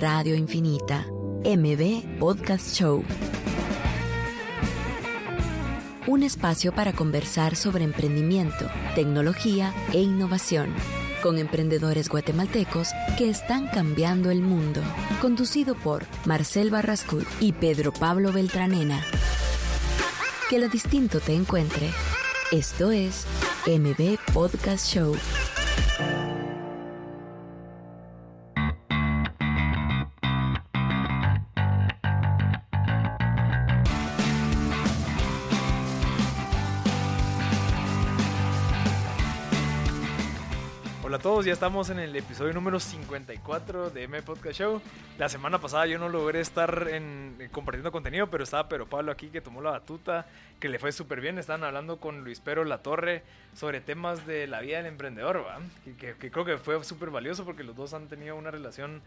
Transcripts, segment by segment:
Radio Infinita, MB Podcast Show. Un espacio para conversar sobre emprendimiento, tecnología e innovación con emprendedores guatemaltecos que están cambiando el mundo. Conducido por Marcel Barrascud y Pedro Pablo Beltranena. Que lo distinto te encuentre. Esto es MB Podcast Show. Todos, ya estamos en el episodio número 54 de M Podcast Show. La semana pasada yo no logré estar eh, compartiendo contenido, pero estaba Pero Pablo aquí que tomó la batuta, que le fue súper bien. Estaban hablando con Luis Pero La Torre sobre temas de la vida del emprendedor, ¿va? Que, que creo que fue súper valioso porque los dos han tenido una relación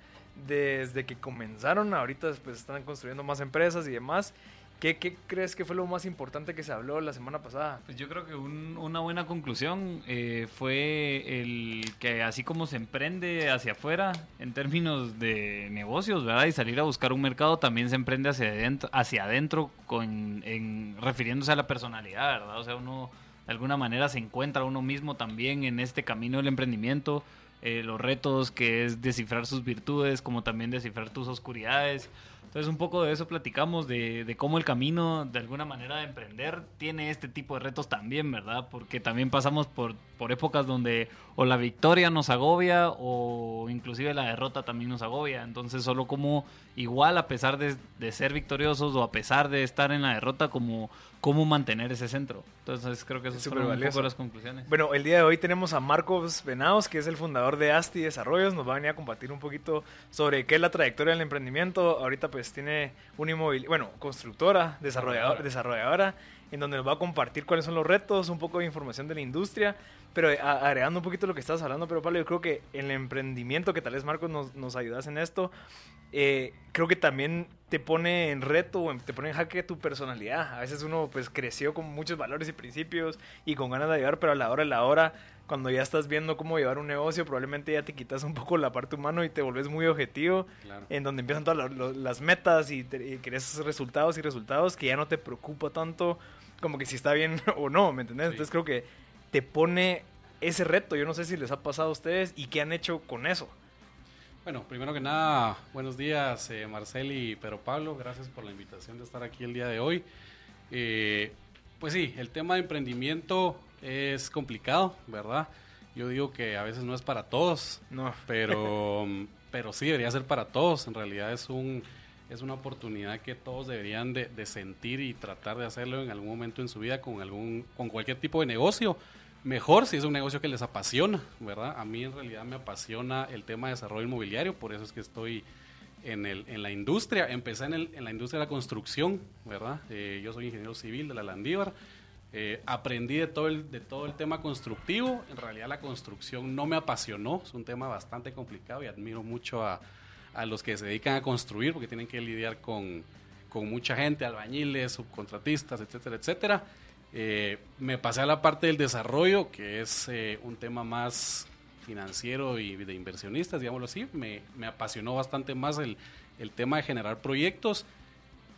desde que comenzaron. Ahorita pues están construyendo más empresas y demás. ¿Qué, crees que fue lo más importante que se habló la semana pasada? Pues yo creo que una buena conclusión eh, fue el que así como se emprende hacia afuera en términos de negocios, ¿verdad? Y salir a buscar un mercado, también se emprende hacia adentro, hacia adentro con, en, refiriéndose a la personalidad, ¿verdad? O sea, uno de alguna manera se encuentra uno mismo también en este camino del emprendimiento. Eh, los retos que es descifrar sus virtudes, como también descifrar tus oscuridades. Entonces un poco de eso platicamos, de, de, cómo el camino de alguna manera de emprender tiene este tipo de retos también, ¿verdad? Porque también pasamos por, por épocas donde o la victoria nos agobia o inclusive la derrota también nos agobia. Entonces solo como igual a pesar de, de ser victoriosos o a pesar de estar en la derrota, como cómo mantener ese centro. Entonces creo que eso es fueron un poco las conclusiones. Bueno, el día de hoy tenemos a Marcos Venados, que es el fundador de Asti Desarrollos. Nos va a venir a compartir un poquito sobre qué es la trayectoria del emprendimiento. Ahorita pues tiene un inmóvil, bueno, constructora, desarrollador, desarrolladora, en donde nos va a compartir cuáles son los retos, un poco de información de la industria. Pero agregando un poquito lo que estás hablando, pero Pablo, yo creo que el emprendimiento, que tal vez Marcos nos, nos ayudas en esto, eh, creo que también te pone en reto, te pone en jaque tu personalidad. A veces uno pues creció con muchos valores y principios y con ganas de ayudar, pero a la hora de la hora, cuando ya estás viendo cómo llevar un negocio, probablemente ya te quitas un poco la parte humana y te volvés muy objetivo, en donde empiezan todas las metas y, y querés resultados y resultados que ya no te preocupa tanto como que si está bien o no, ¿me entendés? Entonces creo que te pone ese reto. Yo no sé si les ha pasado a ustedes y qué han hecho con eso. Bueno, primero que nada, buenos días eh, Marcel y Pedro Pablo, gracias por la invitación de estar aquí el día de hoy. Eh, pues sí, el tema de emprendimiento es complicado, ¿verdad? Yo digo que a veces no es para todos, no. pero, pero sí debería ser para todos. En realidad es un es una oportunidad que todos deberían de, de, sentir y tratar de hacerlo en algún momento en su vida con algún con cualquier tipo de negocio Mejor si es un negocio que les apasiona, ¿verdad? A mí en realidad me apasiona el tema de desarrollo inmobiliario, por eso es que estoy en, el, en la industria. Empecé en, el, en la industria de la construcción, ¿verdad? Eh, yo soy ingeniero civil de la Landívar. Eh, aprendí de todo, el, de todo el tema constructivo. En realidad la construcción no me apasionó, es un tema bastante complicado y admiro mucho a, a los que se dedican a construir porque tienen que lidiar con, con mucha gente, albañiles, subcontratistas, etcétera, etcétera. Eh, me pasé a la parte del desarrollo, que es eh, un tema más financiero y de inversionistas, digámoslo así. Me, apasionó bastante más el, tema de generar proyectos.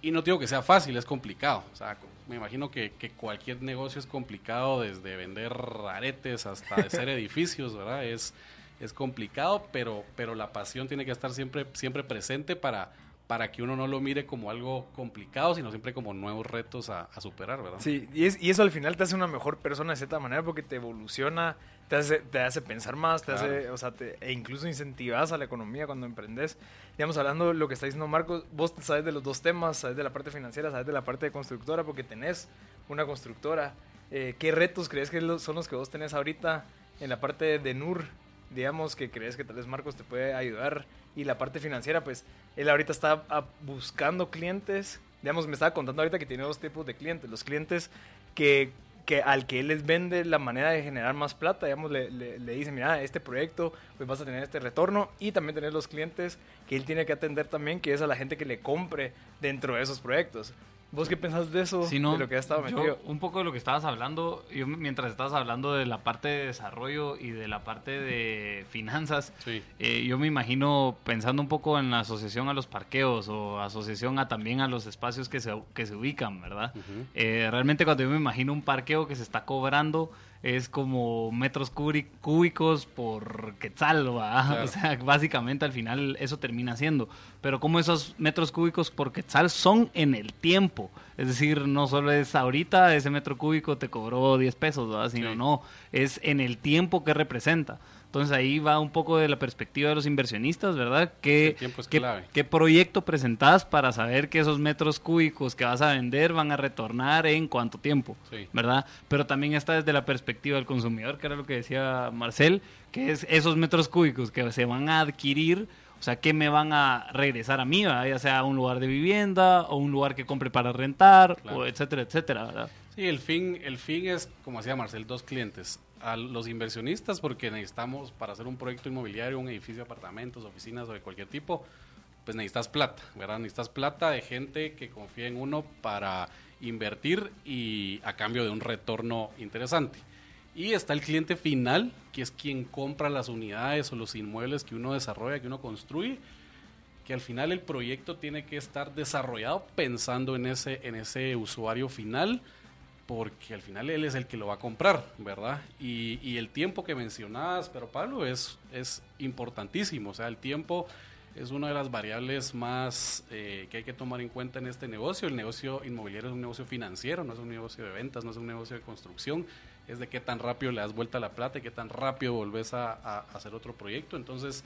Y no digo que sea fácil, es complicado. O sea, me imagino que, cualquier negocio es complicado, desde vender aretes hasta hacer edificios, ¿verdad? Es, es complicado, pero, pero la pasión tiene que estar siempre, siempre presente para, para que uno no lo mire como algo complicado, sino siempre como nuevos retos a, superar, ¿verdad? Sí, y, es, y, eso al final te hace una mejor persona de cierta manera porque te evoluciona, te hace, te hace pensar más, te hace, o sea, e incluso incentivas a la economía cuando emprendes. Digamos, hablando de lo que está diciendo Marcos, vos sabes de los dos temas, sabes de la parte financiera, sabes de la parte de constructora, porque tenés una constructora. Eh, ¿Qué retos crees que son los que vos tenés ahorita en la parte de NUR? Digamos que crees que tal vez Marcos te puede ayudar y la parte financiera, pues él ahorita está ah, buscando clientes. Digamos, me estaba contando ahorita que tiene dos tipos de clientes. Los clientes que, que al que él les vende la manera de generar más plata, digamos, le, le, le dice, mira, este proyecto, pues vas a tener este retorno. Y también tener los clientes que él tiene que atender también, que es a la gente que le compre dentro de esos proyectos. ¿Vos qué pensás de eso? No, de lo que has estado yo, metido. un poco de lo que estabas hablando, yo mientras estabas hablando de la parte de desarrollo y de la parte de finanzas, Sí. eh, yo me imagino pensando un poco en la asociación a los parqueos o asociación a también a los espacios que se, que se ubican, ¿verdad? Eh, realmente cuando yo me imagino un parqueo que se está cobrando es como metros cúbi- cúbicos por quetzal, ¿va? Claro. O sea, básicamente al final eso termina siendo. Pero como esos metros cúbicos por quetzal son en el tiempo. Es decir, no solo es ahorita ese metro cúbico te cobró 10 pesos, ¿verdad? Sino Sí. no, es en el tiempo que representa. Entonces ahí va un poco de la perspectiva de los inversionistas, ¿verdad? ¿Qué, qué- qué proyecto presentás para saber que esos metros cúbicos que vas a vender van a retornar en cuánto tiempo? Sí. ¿verdad? Pero también está desde la perspectiva del consumidor, que era lo que decía Marcel, que es esos metros cúbicos que se van a adquirir, o sea, que me van a regresar a mí, ¿verdad? ya sea un lugar de vivienda o un lugar que compre para rentar, Claro. o etcétera, etcétera, ¿verdad? Sí, el fin, el fin es, como decía Marcel, dos clientes. A los inversionistas, porque necesitamos, para hacer un proyecto inmobiliario, un edificio apartamentos, oficinas o de cualquier tipo, pues necesitas plata, ¿verdad? Necesitas plata de gente que confía en uno para invertir y a cambio de un retorno interesante. Y está el cliente final, que es quien compra las unidades o los inmuebles que uno desarrolla, que uno construye, que al final el proyecto tiene que estar desarrollado pensando en ese, en ese usuario final, porque al final él es el que lo va a comprar, ¿verdad? Y, el tiempo que mencionabas, pero Pablo, es, es importantísimo, o sea, el tiempo es una de las variables más eh, que hay que tomar en cuenta en este negocio. El negocio inmobiliario es un negocio financiero, no es un negocio de ventas, no es un negocio de construcción, es de qué tan rápido le das vuelta a la plata y qué tan rápido volvés a, a hacer otro proyecto. Entonces,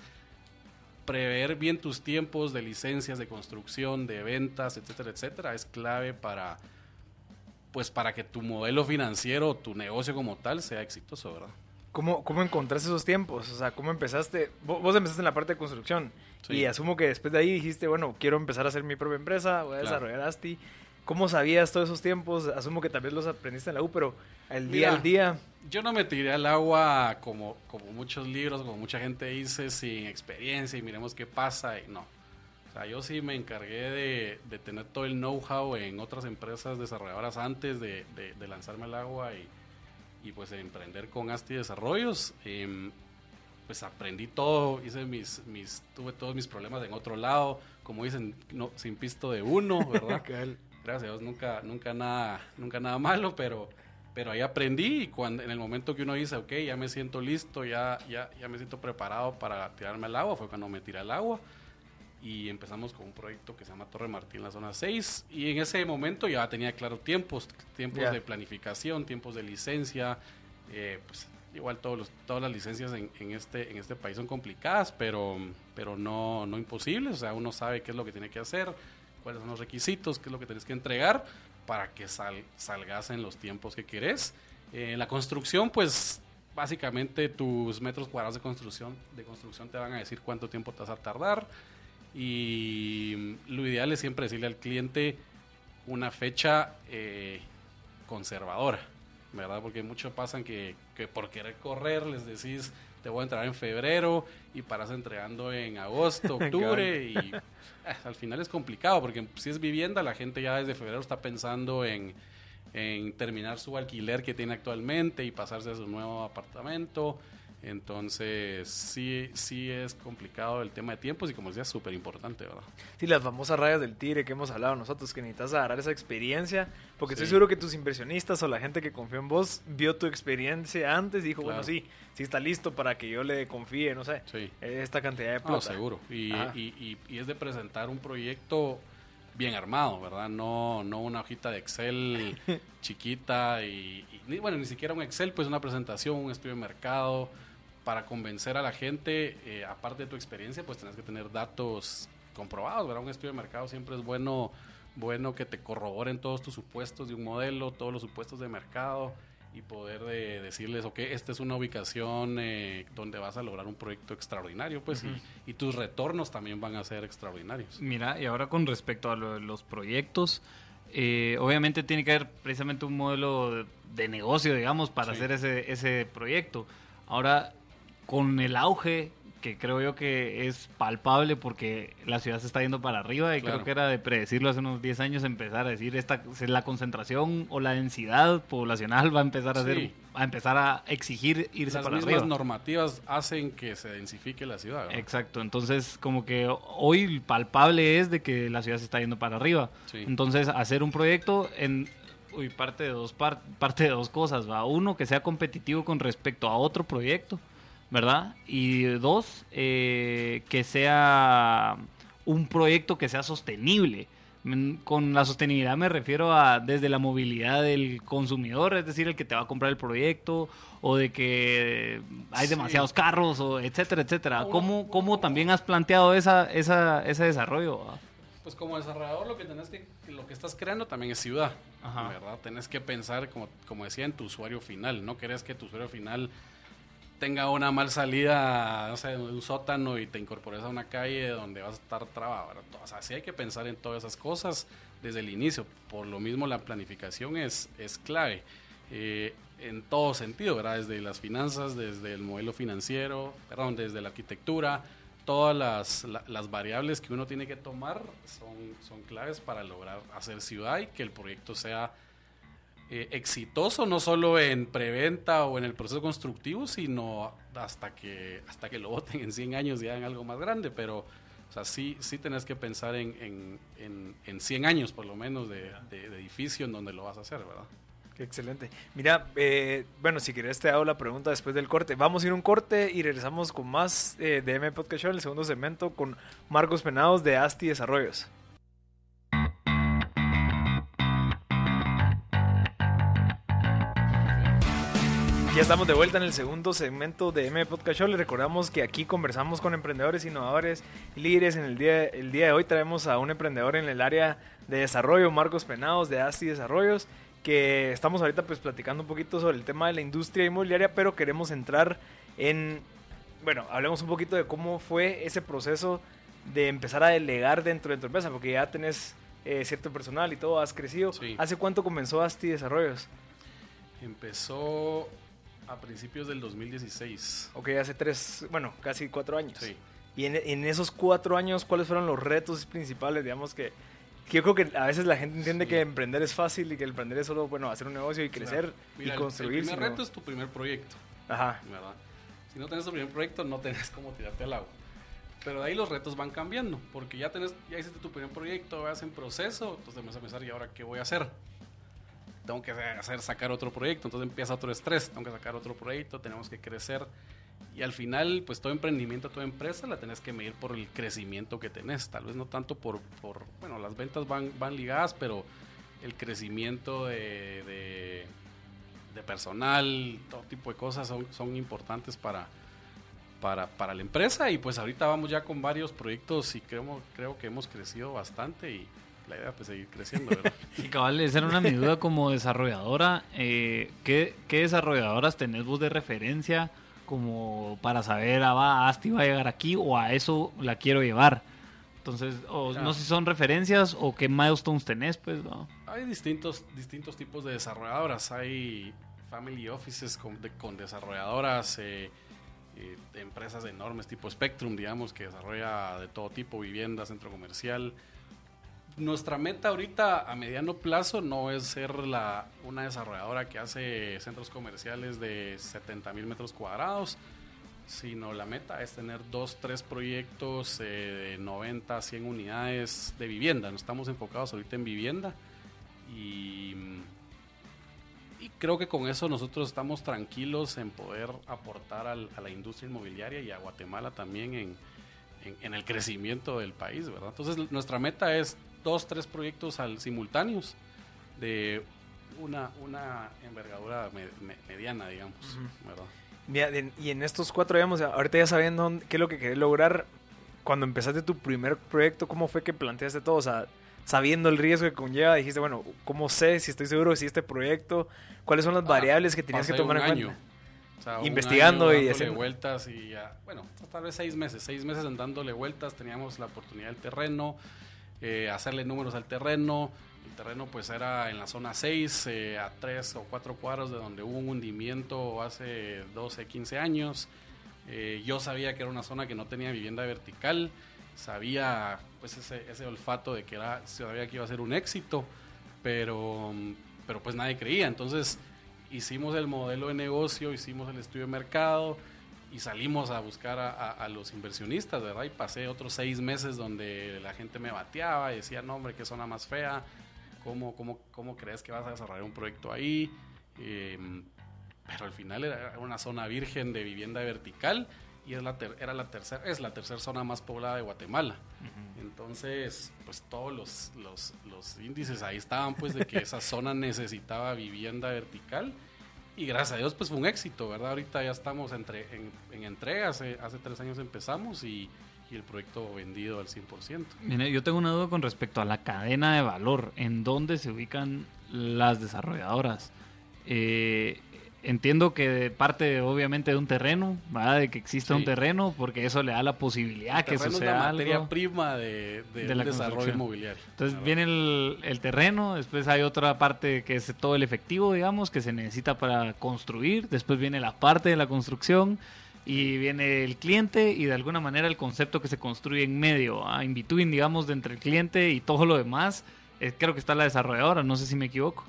prever bien tus tiempos de licencias de construcción, de ventas, etcétera, etcétera, es clave para pues para que tu modelo financiero, tu negocio como tal sea exitoso, ¿verdad? ¿Cómo, ¿Cómo encontraste esos tiempos? O sea, ¿cómo empezaste? Vos, vos empezaste en la parte de construcción Sí. y asumo que después de ahí dijiste, bueno, quiero empezar a hacer mi propia empresa, voy a Claro. desarrollar Asti. ¿Cómo sabías todos esos tiempos? Asumo que también los aprendiste en la U, pero el día Mira, al día... Yo no me tiré al agua como, como muchos libros, como mucha gente dice, sin experiencia y miremos qué pasa. Y no. O sea, yo sí me encargué de, de tener todo el know-how en otras empresas desarrolladoras antes de, de- de lanzarme al agua y, y pues de emprender con Asti Desarrollos. Em, pues aprendí todo, hice mis, mis, tuve todos mis problemas en otro lado, como dicen, no, sin pisto de uno, ¿verdad? gracias a Dios nunca, nunca nada, nunca nada malo, pero, pero ahí aprendí y cuando en el momento que uno dice, ok, ya me siento listo, ya, ya, ya me siento preparado para tirarme al agua, fue cuando me tiré al agua y empezamos con un proyecto que se llama Torre Martín, la zona 6, y en ese momento ya tenía claro tiempos, tiempos de planificación, tiempos de licencia, eh, pues igual todos los, todas las licencias en, en este, en este país son complicadas, pero, pero no, no imposibles, o sea, uno sabe qué es lo que tiene que hacer, cuáles son los requisitos, qué es lo que tienes que entregar para que sal- salgas en los tiempos que querés. Eh, la construcción, pues básicamente tus metros cuadrados de construcción, de construcción te van a decir cuánto tiempo te vas a tardar y lo ideal es siempre decirle al cliente una fecha eh, conservadora, ¿verdad? Porque mucho pasan que, que por querer correr les decís te voy a entregar en febrero y paras entregando en agosto, octubre y eh, al final es complicado porque si es vivienda la gente ya desde febrero está pensando en, en terminar su alquiler que tiene actualmente y pasarse a su nuevo apartamento. Entonces, sí, sí es complicado el tema de tiempos y como decía, súper importante, ¿verdad? Sí, las famosas rayas del tigre que hemos hablado nosotros, que necesitas agarrar esa experiencia, porque estoy seguro que tus inversionistas o la gente que confió en vos vio tu experiencia antes y dijo, Claro. bueno, sí, sí está listo para que yo le confíe, no sé, Sí. esta cantidad de plata. No, seguro. Y, y, y- y es de presentar un proyecto bien armado, ¿verdad? No, no una hojita de Excel chiquita y, bueno, ni siquiera un Excel, pues una presentación, un estudio de mercado para convencer a la gente, eh, aparte de tu experiencia, pues tenés que tener datos comprobados, ¿verdad? Un estudio de mercado siempre es bueno, bueno que te corroboren todos tus supuestos de un modelo, todos los supuestos de mercado y poder de decirles, ok, esta es una ubicación eh, donde vas a lograr un proyecto extraordinario, pues, y, y tus retornos también van a ser extraordinarios. Mira, y ahora con respecto a lo de los proyectos, eh, obviamente tiene que haber precisamente un modelo de, de negocio, digamos, para Sí. hacer ese, ese proyecto. Ahora, con el auge que creo yo que es palpable porque la ciudad se está yendo para arriba y Claro. creo que era de predecirlo hace unos 10 años empezar a decir esta la concentración o la densidad poblacional va a empezar a Sí. ser a empezar a exigir irse Las para mismas arriba. normativas hacen que se densifique la ciudad. ¿verdad? Exacto, entonces como que hoy palpable es de que la ciudad se está yendo para arriba. Sí. Entonces hacer un proyecto en uy, parte de dos par- parte de dos cosas, va. Uno que sea competitivo con respecto a otro proyecto, ¿verdad? Y dos eh, que sea un proyecto que sea sostenible. Con la sostenibilidad me refiero a desde la movilidad del consumidor, es decir, el que te va a comprar el proyecto, o de que hay Sí. demasiados carros, o etcétera, etcétera. ¿Cómo, cómo también has planteado esa, esa, ese desarrollo? Pues como desarrollador lo que tenés que, lo que estás creando también es ciudad, Ajá. ¿verdad? Tenés que pensar, como, como decía, en tu usuario final. No querés que tu usuario final tenga una mal salida, no sé, un sótano y te incorpores a una calle donde vas a estar trabado. O sea, sí hay que pensar en todas esas cosas desde el inicio. Por lo mismo la planificación es, es clave. eh, en todo sentido, ¿verdad? Desde las finanzas, desde el modelo financiero, perdón, desde la arquitectura, todas las, la- las variables que uno tiene que tomar son, son claves para lograr hacer ciudad y que el proyecto sea eh, exitoso, no solo en preventa o en el proceso constructivo, sino hasta que, hasta que lo voten en 100 años y hagan algo más grande, pero o sea, sí, sí tenés que pensar en, en, en, en 100 años por lo menos de, de- de edificio en donde lo vas a hacer, ¿verdad? Excelente. Mira, eh, bueno, si quieres te hago la pregunta después del corte. Vamos a ir un corte y regresamos con más eh, de M Podcast Show, el segundo segmento, con Marcos Penados de Asti Desarrollos. Ya estamos de vuelta en el segundo segmento de M Podcast Show. Les recordamos que aquí conversamos con emprendedores, innovadores líderes. En el día, el día de hoy traemos a un emprendedor en el área de desarrollo, Marcos Penados de Asti Desarrollos, que estamos ahorita pues platicando un poquito sobre el tema de la industria inmobiliaria, pero queremos entrar en, bueno, hablemos un poquito de cómo fue ese proceso de empezar a delegar dentro de tu empresa, porque ya tenés eh, cierto personal y todo, has crecido. Sí. ¿Hace cuánto comenzó Asti Desarrollos? Empezó a principios del 2016. Ok, hace tres, bueno, casi cuatro años. Sí. Y en, en esos cuatro años, ¿cuáles fueron los retos principales, digamos, que, que yo creo que a veces la gente entiende Sí. que emprender es fácil y que emprender es solo, bueno, hacer un negocio y crecer Claro. Mira, y el- construir. El primer sino- reto es tu primer proyecto, Ajá, ¿verdad? Si no tenés tu primer proyecto, no tenés cómo tirarte al agua. Pero de ahí los retos van cambiando, porque ya tenés, ya hiciste tu primer proyecto, vas en proceso, entonces vas a pensar, ¿y ahora qué voy a hacer? Tengo que hacer, sacar otro proyecto, entonces empieza otro estrés, tengo que sacar otro proyecto, tenemos que crecer. Y al final, pues todo emprendimiento, toda empresa la tenés que medir por el crecimiento que tenés. Tal vez no tanto por, por bueno, las ventas van, van ligadas, pero el crecimiento de, de, de personal, todo tipo de cosas son, son importantes para, para, para la empresa. Y pues ahorita vamos ya con varios proyectos y creo, creo que hemos crecido bastante y la idea pues seguir creciendo, ¿verdad? Y cabal, esa era una mi duda como desarrolladora. eh, ¿qué, qué desarrolladoras tenés vos de referencia como para saber, ah, va, Asti va a llegar aquí o a eso la quiero llevar? Entonces, o no sé si son referencias o qué milestones tenés, pues, ¿no? Hay distintos, distintos tipos de desarrolladoras. Hay family offices con, de- con desarrolladoras, eh, eh, de empresas enormes tipo Spectrum, digamos, que desarrolla de todo tipo, vivienda, centro comercial. Nuestra meta ahorita a mediano plazo no es ser la, una desarrolladora que hace centros comerciales de 70 mil metros cuadrados, sino la meta es tener dos, tres proyectos eh, de 90, 100 unidades de vivienda. No estamos enfocados ahorita en vivienda y, creo que con eso nosotros estamos tranquilos en poder aportar a la industria inmobiliaria y a Guatemala también en, en- en el crecimiento del país, ¿verdad? Entonces nuestra meta es dos, tres proyectos al simultáneos de una, una envergadura me- me- mediana, digamos, ¿verdad? Mira, en- y en estos cuatro, digamos, ahorita ya sabiendo qué es lo que querés lograr, cuando empezaste tu primer proyecto, ¿cómo fue que planteaste todo? O sea, sabiendo el riesgo que conlleva, dijiste, bueno, ¿cómo sé si estoy seguro si este proyecto, cuáles son las Ah, variables que tenías que tomar en año. cuenta? O sea, Investigando año y haciendo- vueltas y ya, bueno, tal vez seis meses, seis meses dándole vueltas, teníamos la oportunidad del terreno, eh, hacerle números al terreno, el terreno pues era en la zona 6, eh, a 3 o 4 cuadros de donde hubo un hundimiento hace 12, 15 años, Eh, yo sabía que era una zona que no tenía vivienda vertical, sabía pues ese, olfato de que era, sabía que iba a ser un éxito, pero, pero pues nadie creía. Entonces hicimos el modelo de negocio, hicimos el estudio de mercado y salimos a buscar a, los inversionistas, ¿verdad? Y pasé otros seis meses donde la gente me bateaba y decía, no hombre, qué zona más fea, ¿cómo, cómo, cómo crees que vas a desarrollar un proyecto ahí? Em, pero al final era una zona virgen de vivienda vertical y es la era la tercera es la tercera zona más poblada de Guatemala. Entonces, pues todos los, los, los, índices ahí estaban pues de que esa zona necesitaba vivienda vertical y gracias a Dios pues fue un éxito, ¿verdad? Ahorita ya estamos entre, en, en entrega, hace, hace tres años empezamos y, y el proyecto vendido al 100%. Mire, yo tengo una duda con respecto a la cadena de valor, en dónde se ubican las desarrolladoras. Eh, entiendo que parte obviamente de un terreno, ¿verdad? de que exista un terreno, porque eso le da la posibilidad que eso sea es la materia prima de, de, desarrollo inmobiliario. Entonces viene el, terreno, después hay otra parte que es todo el efectivo, digamos, que se necesita para construir, después viene la parte de la construcción y viene el cliente y de alguna manera el concepto que se construye en medio, a in between, digamos, de entre el cliente y todo lo demás. Eh, creo que está la desarrolladora, no sé si me equivoco.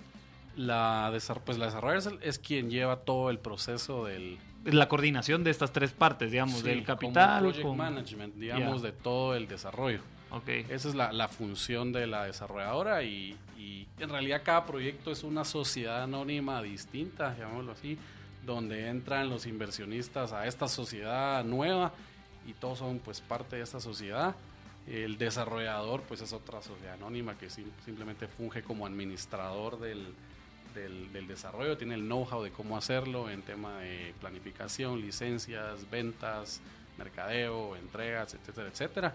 La, pues la desarrolladora es, quien lleva todo el proceso del... La coordinación de estas tres partes, digamos, del capital. Como project management, digamos, de todo el desarrollo. Okay. Esa es la, la, función de la desarrolladora y, y, en realidad cada proyecto es una sociedad anónima distinta, llamémoslo así, donde entran los inversionistas a esta sociedad nueva y todos son pues parte de esta sociedad. El desarrollador pues es otra sociedad anónima que simplemente funge como administrador del, del, desarrollo, tiene el know-how de cómo hacerlo en tema de planificación, licencias, ventas, mercadeo, entregas, etcétera, etcétera.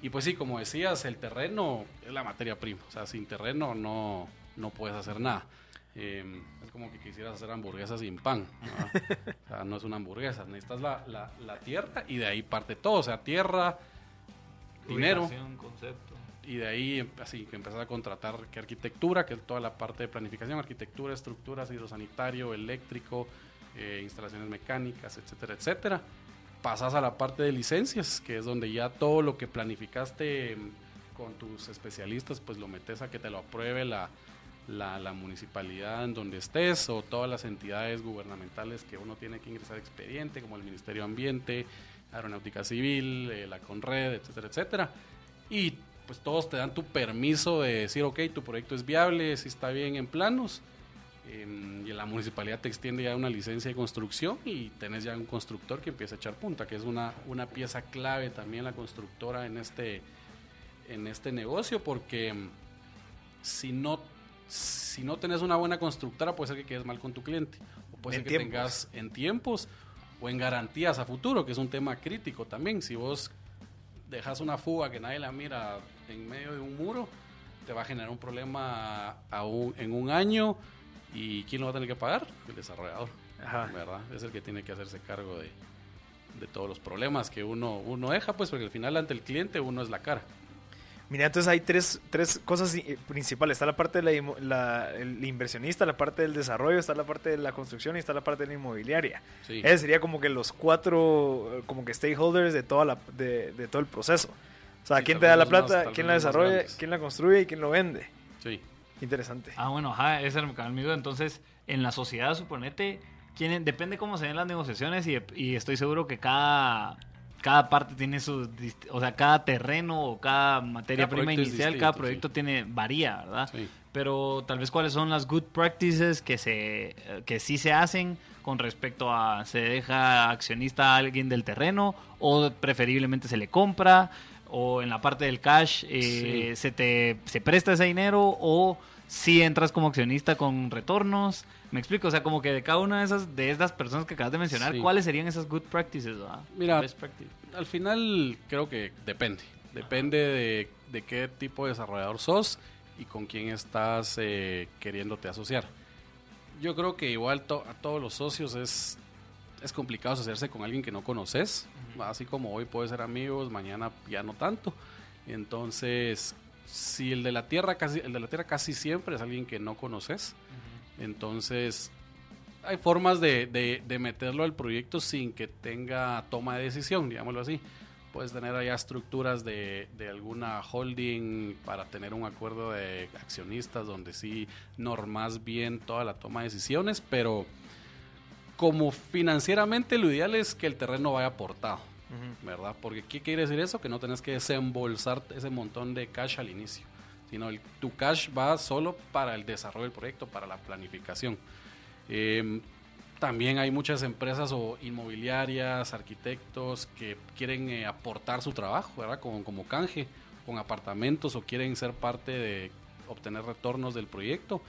Y pues sí, como decías, el terreno es la materia prima, o sea, sin terreno no, no puedes hacer nada. Em, es como que quisieras hacer hamburguesas sin pan. ¿no? o sea, no es una hamburguesa, necesitas la, la, la, tierra y de ahí parte todo, o sea, tierra, dinero, concepto y de ahí así que empezar a contratar que arquitectura, que toda la parte de planificación, arquitectura, estructuras, hidrosanitario, eléctrico, eh, instalaciones mecánicas, etcétera, etcétera. Pasas a la parte de licencias, que es donde ya todo lo que planificaste con tus especialistas, pues lo metes a que te lo apruebe la, la, municipalidad en donde estés o todas las entidades gubernamentales que uno tiene que ingresar expediente, como el Ministerio de Ambiente, Aeronáutica Civil, eh, la Conred, etcétera, etcétera. Y pues todos te dan tu permiso de decir, ok, tu proyecto es viable, si está bien en planos. Em, y la municipalidad te extiende ya una licencia de construcción y tenés ya un constructor que empieza a echar punta, que es una, una pieza clave también la constructora en este, en este negocio, porque em, si no, si no tenés una buena constructora, puede ser que quedes mal con tu cliente, o puede ser que tengas en tiempos o en garantías a futuro, que es un tema crítico también. Si vos dejas una fuga que nadie la mira en medio de un muro, te va a generar un problema en un año y ¿quién lo va a tener que pagar? El desarrollador, ¿verdad? Es el que tiene que hacerse cargo de, de todos los problemas que uno, uno deja, pues porque al final ante el cliente uno es la cara. Mira, entonces hay tres, tres cosas principales. Está la parte de la, inversionista, la parte del desarrollo, está la parte de la construcción y está la parte de la inmobiliaria. Sí. Ese sería como que los cuatro como que stakeholders de, toda la, de, de todo el proceso. O sea, quién te da la plata, quién la desarrolla, quién la construye y quién lo vende. Sí. Interesante. Ah, bueno, ajá, ese es el mío. Entonces, en la sociedad, suponete, quién, depende cómo se den las negociaciones y, y estoy seguro que cada cada parte tiene su, o sea, cada terreno o cada materia prima inicial, cada proyecto tiene varía, ¿verdad? Pero tal vez cuáles son las good practices que se que sí se hacen con respecto a se deja accionista a alguien del terreno o preferiblemente se le compra o en la parte del cash eh, se te se presta ese dinero o si entras como accionista con retornos. Me explico, o sea, como que de cada una de esas de estas personas que acabas de mencionar, ¿cuáles serían esas good practices? Mira, al final creo que depende. Depende de, qué tipo de desarrollador sos y con quién estás eh, queriéndote asociar. Yo creo que igual a todos los socios es, es complicado asociarse con alguien que no conoces. Así como hoy puede ser amigos, mañana ya no tanto. Entonces, si el de la tierra casi, el de la tierra casi siempre es alguien que no conoces, entonces hay formas de, de, de meterlo al proyecto sin que tenga toma de decisión, digámoslo así. Puedes tener allá estructuras de, de, alguna holding para tener un acuerdo de accionistas donde sí normas bien toda la toma de decisiones, pero como financieramente lo ideal es que el terreno vaya aportado, ¿verdad? Porque ¿qué quiere decir eso? Que no tenés que desembolsar ese montón de cash al inicio, sino el, tu cash va solo para el desarrollo del proyecto, para la planificación. Eh, también hay muchas empresas o inmobiliarias, arquitectos que quieren eh, aportar su trabajo, ¿verdad? Como, como canje, con apartamentos o quieren ser parte de obtener retornos del proyecto.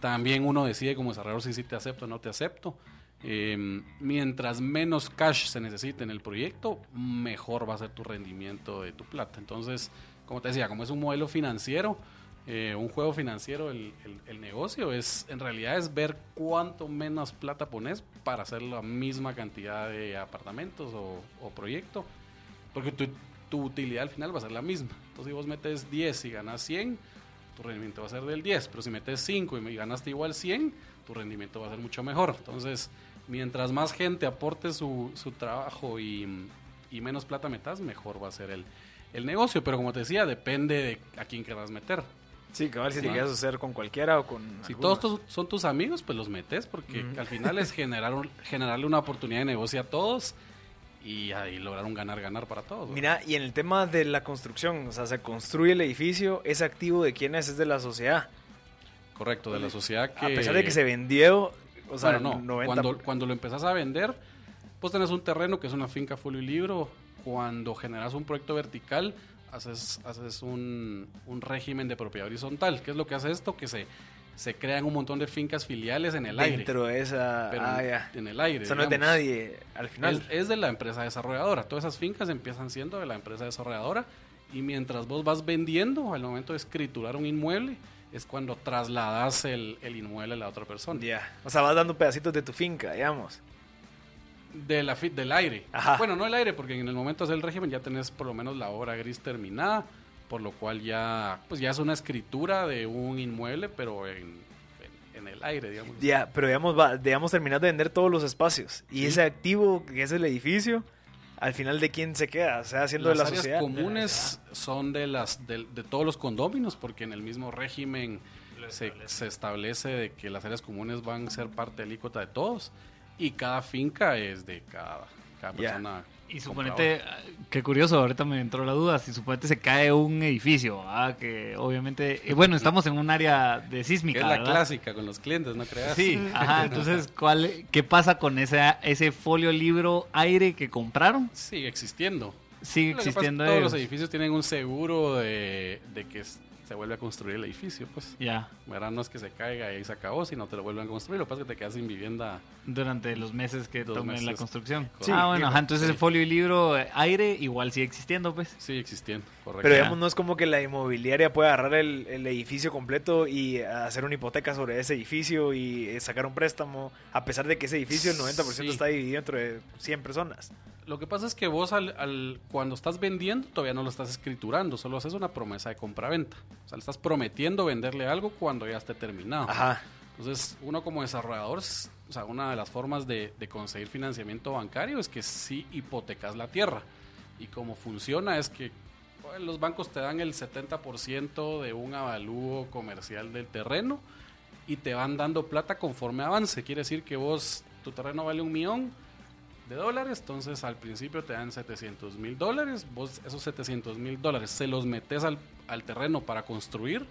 También uno decide como desarrollador si sí te acepto o no te acepto. Eh, mientras menos cash se necesite en el proyecto, mejor va a ser tu rendimiento de tu plata. Entonces, como te decía, como es un modelo financiero, eh, un juego financiero, el, negocio es en realidad es ver cuánto menos plata pones para hacer la misma cantidad de apartamentos o, o proyecto, porque tu, tu, utilidad al final va a ser la misma. Entonces, si vos metes 10 y ganas 100, tu rendimiento va a ser del 10, pero si metes 5 y ganaste igual 100, tu rendimiento va a ser mucho mejor. Entonces, mientras más gente aporte su, su trabajo y, y, menos plata metas, mejor va a ser el, el negocio. Pero como te decía, depende de a quién querrás meter. Sí, cabal, si te quieres hacer con cualquiera o con. Si algunos. todos son tus amigos, pues los metes, porque mm. al final es generar un, generarle una oportunidad de negocio a todos y ahí lograr un ganar-ganar para todos. ¿no? Mira, y en el tema de la construcción, o sea, se construye el edificio, ¿es activo de quién es? Es de la sociedad. Correcto, de la sociedad que. A pesar de que se vendió, o sea, bueno, no, 90... cuando, cuando lo empezás a vender, pues tenés un terreno que es una finca folio y libro. Cuando generas un proyecto vertical, haces, haces un, un, régimen de propiedad horizontal. ¿Qué es lo que hace esto? Que se, se crean un montón de fincas filiales en el Dentro aire. Dentro de esa... Pero ah. En el aire. Eso no es de nadie, al final. Es, es, de la empresa desarrolladora. Todas esas fincas empiezan siendo de la empresa desarrolladora y mientras vos vas vendiendo, al momento de escriturar un inmueble, es cuando trasladas el, el inmueble a la otra persona. Ya. Yeah. O sea, vas dando pedacitos de tu finca, digamos. De la, del aire. Ajá. Bueno, no el aire, porque en el momento del régimen ya tenés por lo menos la obra gris terminada, por lo cual ya, pues ya es una escritura de un inmueble, pero en, en, en el aire, digamos. Ya, pero digamos, va, digamos terminar de vender todos los espacios. Y sí. ese activo que es el edificio, al final de quién se queda, o sea, haciendo las de la áreas sociedad. comunes son de las de, de, todos los condóminos, porque en el mismo régimen se, se, establece de que las áreas comunes van a ser parte alícuota de todos y cada finca es de cada, cada Yeah. Y suponete, qué curioso, ahorita me entró la duda, si suponete se cae un edificio, ah, que obviamente, y bueno, estamos en un área de sísmica. Que es la ¿verdad? clásica con los clientes, ¿no creas? Sí, ajá, entonces, ¿cuál, ¿qué pasa con ese, ese folio libro aire que compraron? Sigue existiendo. Sigue Lo que pasa es que existiendo Todos ellos. los edificios tienen un seguro de, de que se vuelve a construir el edificio, pues. Ya, ¿Verdad? No es que se caiga y ahí se acabó, sino te lo vuelven a construir. Lo que pasa es que te quedas sin vivienda. durante los meses que Dos tome la construcción. Sí, ah, bueno, entonces sí. ese folio y libro eh, aire igual sigue existiendo, pues. Sigue existiendo, correcto. Pero digamos, no es como que la inmobiliaria pueda agarrar el, el edificio completo y hacer una hipoteca sobre ese edificio y eh, sacar un préstamo, a pesar de que ese edificio el 90% Sí. está dividido entre 100 personas. Lo que pasa es que vos al, al- cuando estás vendiendo todavía no lo estás escriturando, solo haces una promesa de compra-venta. O sea, le estás prometiendo venderle algo cuando ya esté terminado. Ajá. Entonces, uno como desarrollador, o sea, una de las formas de, de conseguir financiamiento bancario es que sí hipotecas la tierra. Y como funciona es que los bancos te dan el 70% de un avalúo comercial del terreno y te van dando plata conforme avance. Quiere decir que vos, tu terreno vale un millón de dólares, entonces al principio te dan 700 mil dólares, vos esos 700 mil dólares se los metes al, al terreno para construir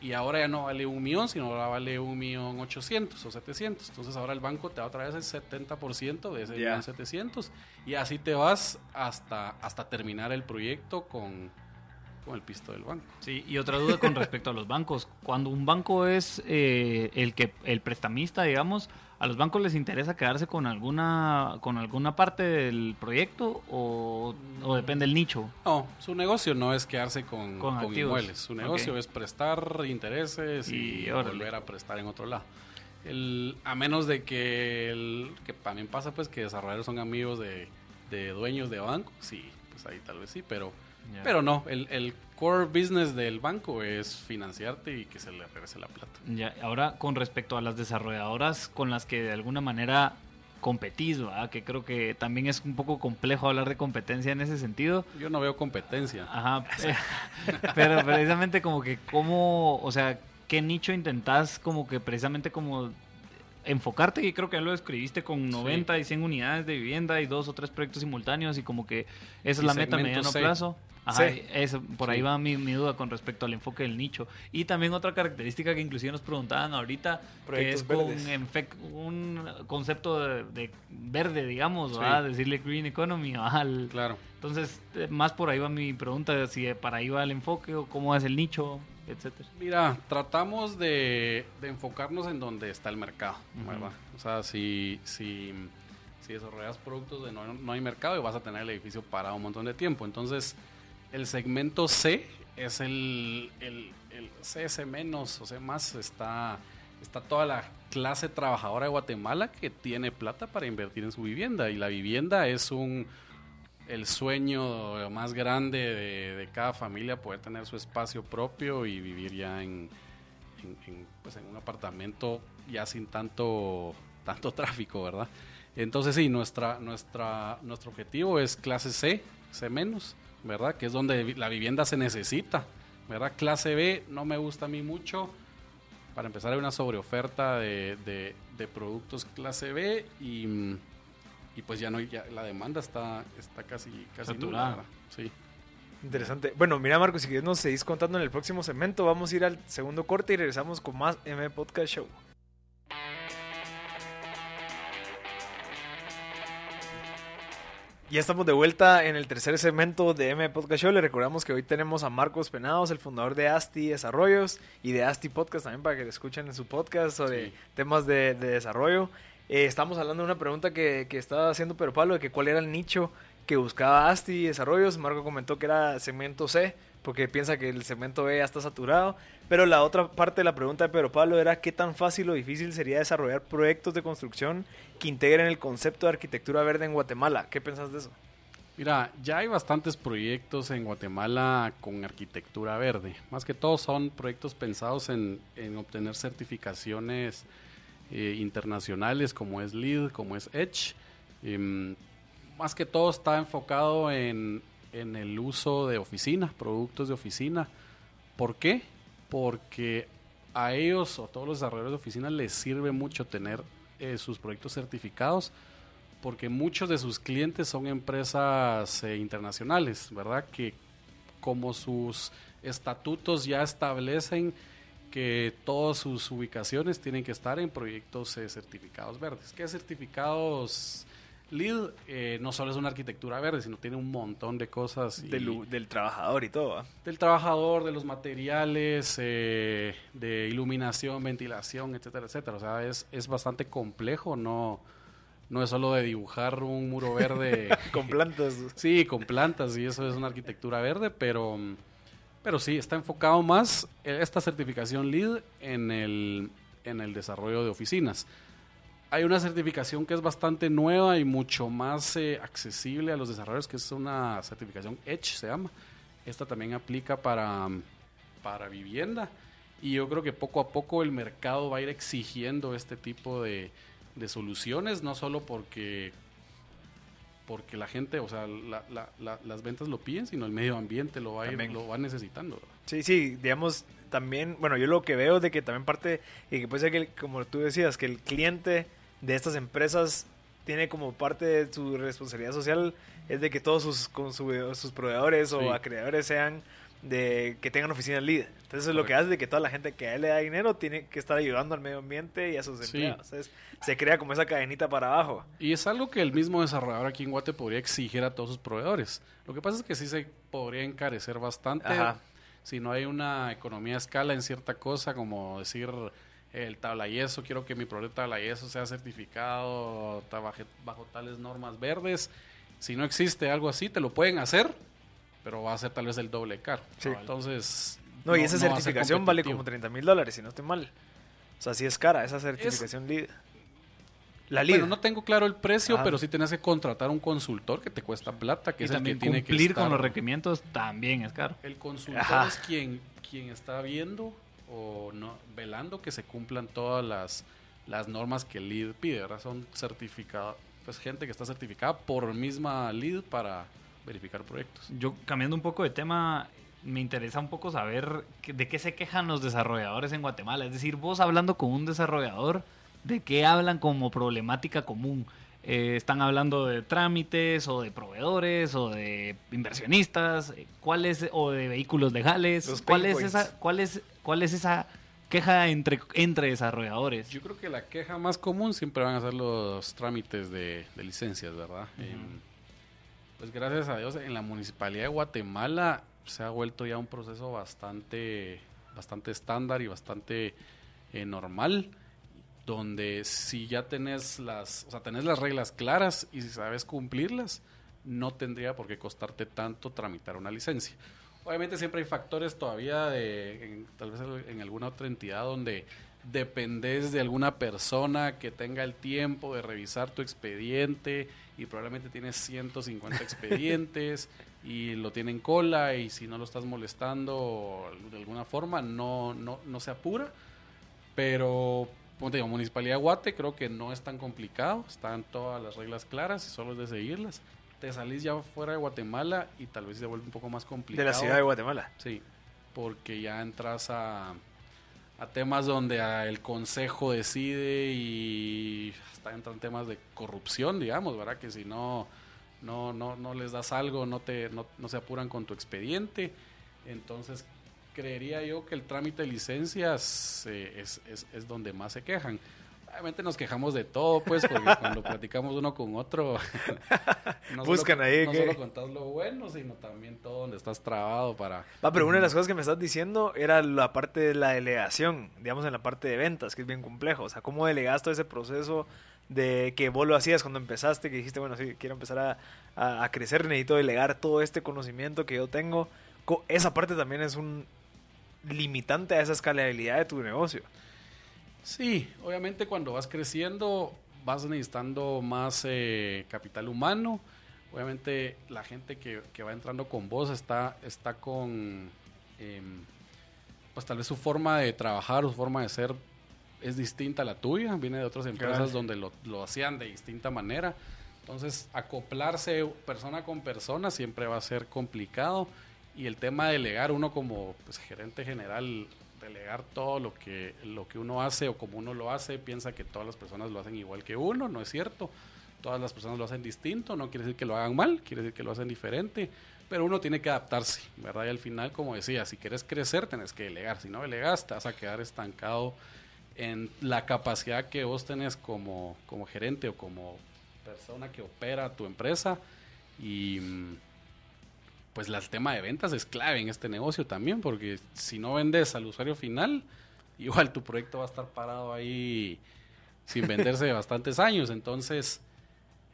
y ahora ya no vale un millón, sino ahora vale un millón ochocientos o 700. Entonces ahora el banco te da otra vez el 70% de ese Ya. millón 700 y así te vas hasta, hasta terminar el proyecto con, con el pisto del banco. Sí, y otra duda con respecto a los bancos. Cuando un banco es eh, el que el prestamista, digamos, ¿a los bancos les interesa quedarse con alguna con alguna parte del proyecto o, o depende del nicho? No, su negocio no es quedarse con, Con con inmuebles. Su negocio es prestar intereses y, volver a prestar en otro lado. El, a menos de que, el, que también pasa pues que desarrolladores son amigos de, de dueños de bancos, sí, pues ahí tal vez sí, pero Pero no, el, el core business del banco es financiarte y que se le regrese la plata. Ya, ahora con respecto a las desarrolladoras con las que de alguna manera competís, ¿verdad? que creo que también es un poco complejo hablar de competencia en ese sentido. Yo no veo competencia. Ajá, pero precisamente como que cómo, o sea, qué nicho intentás como que precisamente como enfocarte, y creo que ya lo escribiste con 90 y 100 unidades de vivienda y dos o tres proyectos simultáneos y como que esa es Y la meta a mediano C. plazo. Ajá, Sí. eso, por ahí Sí. va mi, mi duda con respecto al enfoque del nicho. Y también otra característica que inclusive nos preguntaban ahorita, que Proyectos es con un concepto de, de verde, digamos, Sí. ¿verdad? decirle green economy. Al- Claro. entonces, eh, más por ahí va mi pregunta, si eh, para ahí va el enfoque o cómo es el nicho, etcétera. Mira, tratamos de, de enfocarnos en donde está el mercado, Ujú. ¿verdad? O sea, si, si, si desarrollas productos de no, no hay mercado y vas a tener el edificio parado un montón de tiempo. Entonces, el segmento C es el, el, el CS menos, o sea, más está, está toda la clase trabajadora de Guatemala que tiene plata para invertir en su vivienda. Y la vivienda es un el sueño más grande de, cada familia, poder tener su espacio propio y vivir ya en, pues, en un apartamento ya sin tanto, tanto tráfico, ¿verdad? Entonces sí, nuestra, nuestra, nuestro objetivo es clase C, C menos, ¿verdad? Que es donde la vivienda se necesita, ¿verdad? Clase B no me gusta a mí mucho. Para empezar hay una sobreoferta de, de, de productos clase B y, y pues ya no ya la demanda está, está casi, casi Saturada. Sí. Interesante. Bueno, mira Marcos, si quieres nos seguís contando en el próximo segmento. Vamos a ir al segundo corte y regresamos con más M Podcast Show. Ya estamos de vuelta en el tercer segmento de M Podcast Show. Le recordamos que hoy tenemos a Marcos Penados, el fundador de Asti Desarrollos y de Asti Podcast también para que lo escuchen en su podcast sobre Sí. temas de, de desarrollo. Eh, estamos hablando de una pregunta que, que estaba haciendo Pedro Pablo, de que cuál era el nicho que buscaba Asti Desarrollos. Marco comentó que era segmento C, porque piensa que el segmento B ya está saturado. Pero la otra parte de la pregunta de Pedro Pablo era qué tan fácil o difícil sería desarrollar proyectos de construcción que integren el concepto de arquitectura verde en Guatemala. ¿Qué piensas de eso? Mira, ya hay bastantes proyectos en Guatemala con arquitectura verde. Más que todo son proyectos pensados en, en obtener certificaciones eh, internacionales como es LEED, como es EDGE. Em, más que todo está enfocado en, en el uso de oficina, productos de oficina. ¿Por qué? Porque a ellos o a todos los desarrolladores de oficina les sirve mucho tener eh, sus proyectos certificados porque muchos de sus clientes son empresas eh, internacionales, ¿verdad? Que como sus estatutos ya establecen que todas sus ubicaciones tienen que estar en proyectos eh, certificados verdes. ¿Qué certificados LEED? Eh, no solo es una arquitectura verde, sino tiene un montón de cosas. y- Del, del trabajador y todo. del trabajador, de los materiales, eh, de iluminación, ventilación, etcétera, etcétera. O sea, es, es bastante complejo, no, no es solo de dibujar un muro verde. Con plantas. sí, con plantas, y eso es una arquitectura verde, pero, pero sí, está enfocado más eh, esta certificación LEED en el, en el desarrollo de oficinas. Hay una certificación que es bastante nueva y mucho más eh, accesible a los desarrolladores, que es una certificación Edge, se llama. Esta también aplica para, para vivienda. Y yo creo que poco a poco el mercado va a ir exigiendo este tipo de, de soluciones, no solo porque, porque la gente, o sea, la- la- la- las ventas lo piden, sino el medio ambiente lo va a ir, También. lo va necesitando. ¿verdad? Sí, sí, digamos, también, bueno, yo lo que veo de que también parte, y que puede ser que, como tú decías, que el cliente de estas empresas tiene como parte de su responsabilidad social, es de que todos sus, consumidores, sus proveedores Sí. o acreedores sean de que tengan oficinas líder. Entonces lo que Correcto. hace de que toda la gente que a él le da dinero tiene que estar ayudando al medio ambiente y a sus Sí. empleados. Entonces se crea como esa cadenita para abajo. Y es algo que el mismo desarrollador aquí en Guate podría exigir a todos sus proveedores. Lo que pasa es que sí se podría encarecer bastante Ajá. si no hay una economía a escala en cierta cosa, como decir el tabla yeso, quiero que mi proyecto tabla yeso sea certificado trabaje bajo tales normas verdes. Si no existe algo así, te lo pueden hacer, pero va a ser tal vez el doble caro. Sí. Entonces... No, y esa certificación vale como 30 mil dólares, si no estoy mal. O sea, sí es cara esa certificación líder. La lead. Bueno, no tengo claro el precio, Ah. pero sí tienes que contratar un consultor que te cuesta plata, que Y es el que también tiene que cumplir con los requerimientos también es caro. El consultor Ajá. es quien, quien está viendo o no velando que se cumplan todas las, las normas que el lead pide, ¿verdad? Son certificados, pues gente que está certificada por misma lead para verificar proyectos. Yo, cambiando un poco de tema, me interesa un poco saber de qué se quejan los desarrolladores en Guatemala. Es decir, vos hablando con un desarrollador, ¿de qué hablan como problemática común? Eh, ¿Están hablando de trámites o de proveedores o de inversionistas? ¿Cuál es, o de vehículos legales? ¿Cuál es, esa, cuál, es, ¿Cuál es esa queja entre, entre desarrolladores? Yo creo que la queja más común siempre van a ser los trámites de, de licencias, ¿verdad? Pues gracias a Dios en la municipalidad de Guatemala se ha vuelto ya un proceso bastante, bastante estándar y bastante eh, normal, donde si ya tenés las, o sea, tenés las reglas claras y si sabes cumplirlas, no tendría por qué costarte tanto tramitar una licencia. Obviamente siempre hay factores todavía de, en- tal vez en alguna otra entidad donde dependes de alguna persona que tenga el tiempo de revisar tu expediente y probablemente tienes 150 expedientes y lo tiene en cola y si no lo estás molestando de alguna forma no, no, no se apura. Pero, como te digo, Municipalidad de Guate creo que no es tan complicado, están todas las reglas claras y solo es de seguirlas. Te salís ya fuera de Guatemala y tal vez se vuelve un poco más complicado. De la ciudad de Guatemala. Sí, porque ya entras a, a temas donde el consejo decide y hasta entran temas de corrupción, digamos, ¿verdad? Que si no, no, no, no les das algo, no, te, no, no se apuran con tu expediente. Entonces, creería yo que el trámite de licencias eh, es, es, es donde más se quejan. Obviamente nos quejamos de todo, pues, porque cuando platicamos uno con otro, no Buscan solo, ahí no que- solo contás lo bueno, sino también todo donde estás trabado para... Va, pero una de las cosas que me estás diciendo era la parte de la delegación, digamos en la parte de ventas, que es bien complejo. O sea, ¿cómo delegaste todo ese proceso de que vos lo hacías cuando empezaste, que dijiste, bueno, sí, quiero empezar a, a- a crecer, necesito delegar todo este conocimiento que yo tengo? Esa parte también es un limitante a esa escalabilidad de tu negocio. Sí, obviamente cuando vas creciendo vas necesitando más eh, capital humano. Obviamente la gente que, que va entrando con vos está, está con, em, pues tal vez su forma de trabajar, su forma de ser es distinta a la tuya, viene de otras empresas Claro. donde lo, lo hacían de distinta manera. Entonces, acoplarse persona con persona siempre va a ser complicado. Y el tema de delegar, uno como pues, gerente general, delegar todo lo que, lo que uno hace o como uno lo hace, piensa que todas las personas lo hacen igual que uno, no es cierto. Todas las personas lo hacen distinto, no quiere decir que lo hagan mal, quiere decir que lo hacen diferente, pero uno tiene que adaptarse, ¿verdad? Y al final, como decía, si quieres crecer, tenés que delegar. Si no delegas, te vas a quedar estancado en la capacidad que vos tenés como, como gerente o como persona que opera tu empresa. Y mm, pues el tema de ventas es clave en este negocio también, porque si no vendes al usuario final, igual tu proyecto va a estar parado ahí sin venderse de bastantes años. Entonces,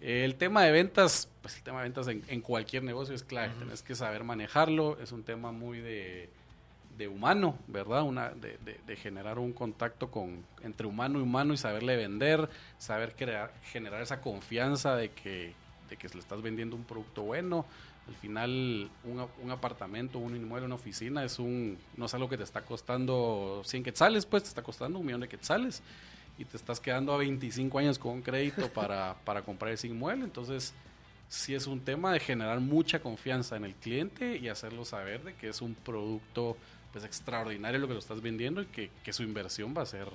el tema de ventas, pues el tema de ventas en, en cualquier negocio es clave. Tenés que saber manejarlo. Es un tema muy de, de humano, ¿verdad? Una, de, de- de generar un contacto con, entre humano y humano y saberle vender, saber crear, generar esa confianza de que, de que le estás vendiendo un producto bueno. Al final, un, un apartamento, un inmueble, una oficina es un, no es algo que te está costando 100 quetzales, pues te está costando un millón de quetzales y te estás quedando a 25 años con un crédito para, para comprar ese inmueble. Entonces, sí es un tema de generar mucha confianza en el cliente y hacerlo saber de que es un producto pues extraordinario lo que lo estás vendiendo y que, que su inversión va a ser,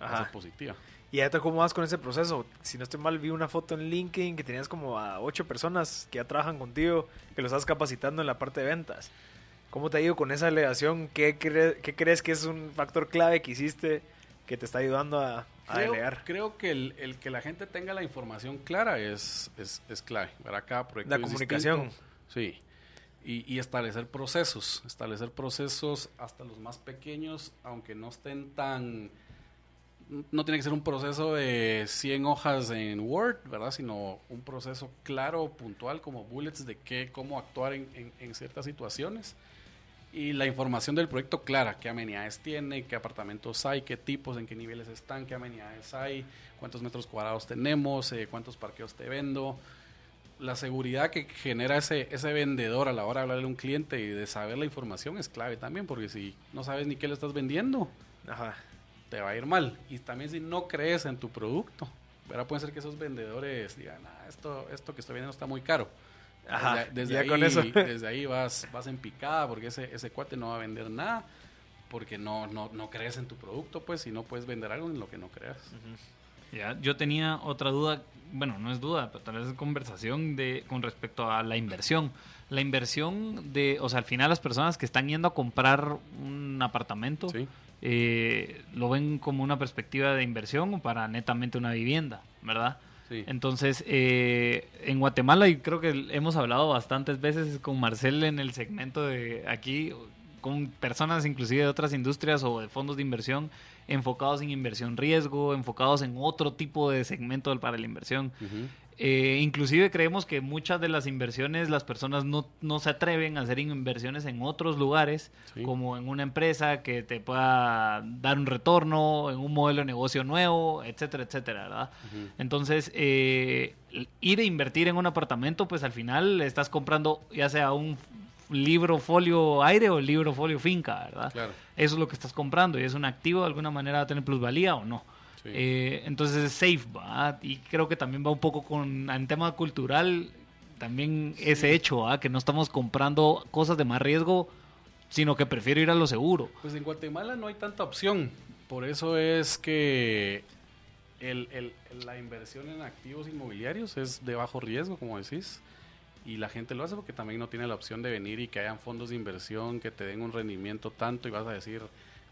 va a Ajá. ser positiva. ¿Y ahorita cómo vas con ese proceso? Si no estoy mal, vi una foto en LinkedIn que tenías como a ocho personas que ya trabajan contigo, que lo estás capacitando en la parte de ventas. ¿Cómo te ha ido con esa delegación? ¿Qué, cre- qué crees que es un factor clave que hiciste que te está ayudando a, a Creo, delegar? creo que el, el que la gente tenga la información clara es, es, es clave. ¿verdad? Cada proyecto La es comunicación. distinto. Sí. Y, y establecer procesos. Establecer procesos hasta los más pequeños, aunque no estén tan... No tiene que ser un proceso de 100 hojas en Word, ¿verdad? Sino un proceso claro, puntual, como bullets de qué, cómo actuar en, en- ciertas situaciones. y la información del proyecto clara, qué amenidades tiene, qué apartamentos hay, qué tipos, en qué niveles están, qué amenidades hay, cuántos metros cuadrados tenemos, eh, cuántos parqueos te vendo. La seguridad que genera ese, ese vendedor a la hora de hablarle a un cliente y de saber la información es clave también, porque si no sabes ni qué le estás vendiendo, te va a ir mal. Y también si no crees en tu producto, ¿verdad? puede ser que esos vendedores digan, ah, esto, esto que estoy vendiendo está muy caro desde, ahí, con eso. desde ahí vas, vas en picada porque ese, ese cuate no va a vender nada porque no, no, no crees en tu producto, pues, y no puedes vender algo en lo que no creas. Ya, yo tenía otra duda, bueno, no es duda, pero tal vez es conversación de, con respecto a la inversión. La inversión de, o sea, al final las personas que están yendo a comprar un apartamento, eh, lo ven como una perspectiva de inversión o para netamente una vivienda, ¿verdad? Entonces, eh, en Guatemala, y creo que hemos hablado bastantes veces con Marcel en el segmento de aquí, con personas inclusive de otras industrias o de fondos de inversión enfocados en inversión riesgo, enfocados en otro tipo de segmento para la inversión. Eh, inclusive creemos que muchas de las inversiones las personas no, no se atreven a hacer inversiones en otros lugares, como en una empresa que te pueda dar un retorno, en un modelo de negocio nuevo, etcétera, etcétera, ¿verdad? Entonces, eh, ir a invertir en un apartamento, pues al final estás comprando ya sea un libro folio aire o libro folio finca, ¿verdad? Eso es lo que estás comprando y es un activo de alguna manera va a tener plusvalía o no. Eh, entonces es safe, ¿va? Y creo que también va un poco con el tema cultural, también ese hecho. Que no estamos comprando cosas de más riesgo, sino que prefiero ir a lo seguro. Pues en Guatemala no hay tanta opción. Por eso es que la inversión en activos inmobiliarios es de bajo riesgo, como decís. Y la gente lo hace porque también no tiene la opción de venir y que hayan fondos de inversión que te den un rendimiento tanto y vas a decir,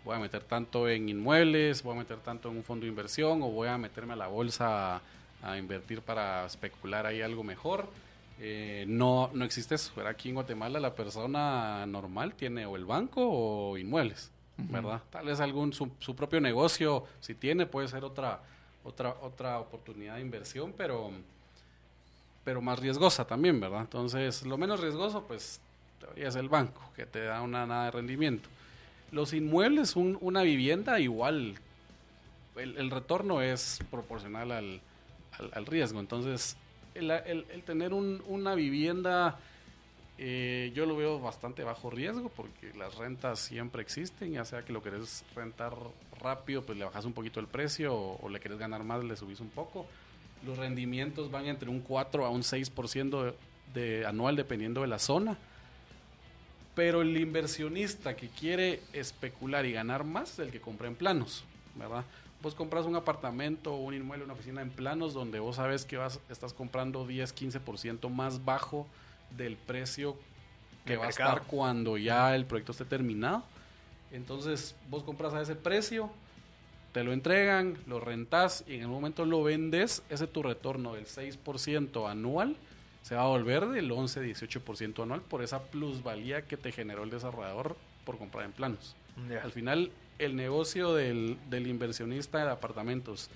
voy a meter tanto en inmuebles, voy a meter tanto en un fondo de inversión o voy a meterme a la bolsa a, invertir para especular ahí algo mejor. Eh, no, no existe eso. Aquí en Guatemala la persona normal tiene o el banco o inmuebles, ¿verdad? Tal vez algún su, propio negocio, si tiene, puede ser otra, otra, otra oportunidad de inversión, pero, pero más riesgosa también, ¿verdad? Entonces, lo menos riesgoso, pues, todavía es el banco, que te da una nada de rendimiento. Los inmuebles, una vivienda igual, el, retorno es proporcional al, riesgo. Entonces, el, tener una vivienda, eh, yo lo veo bastante bajo riesgo porque las rentas siempre existen, ya sea que lo querés rentar rápido, pues le bajas un poquito el precio, o, le querés ganar más, le subís un poco. Los rendimientos van entre un 4 a un 6% de anual dependiendo de la zona. Pero el inversionista que quiere especular y ganar más es el que compra en planos, ¿verdad? Vos compras un apartamento un inmueble, una oficina en planos donde vos sabes que vas, estás comprando 10, 15% más bajo del precio que va a estar cuando ya el proyecto esté terminado. Entonces vos compras a ese precio, te lo entregan, lo rentas y en el momento lo vendes, ese tu retorno del 6% anual se va a volver del 11-18% anual por esa plusvalía que te generó el desarrollador por comprar en planos. Al final, el negocio del, inversionista de apartamentos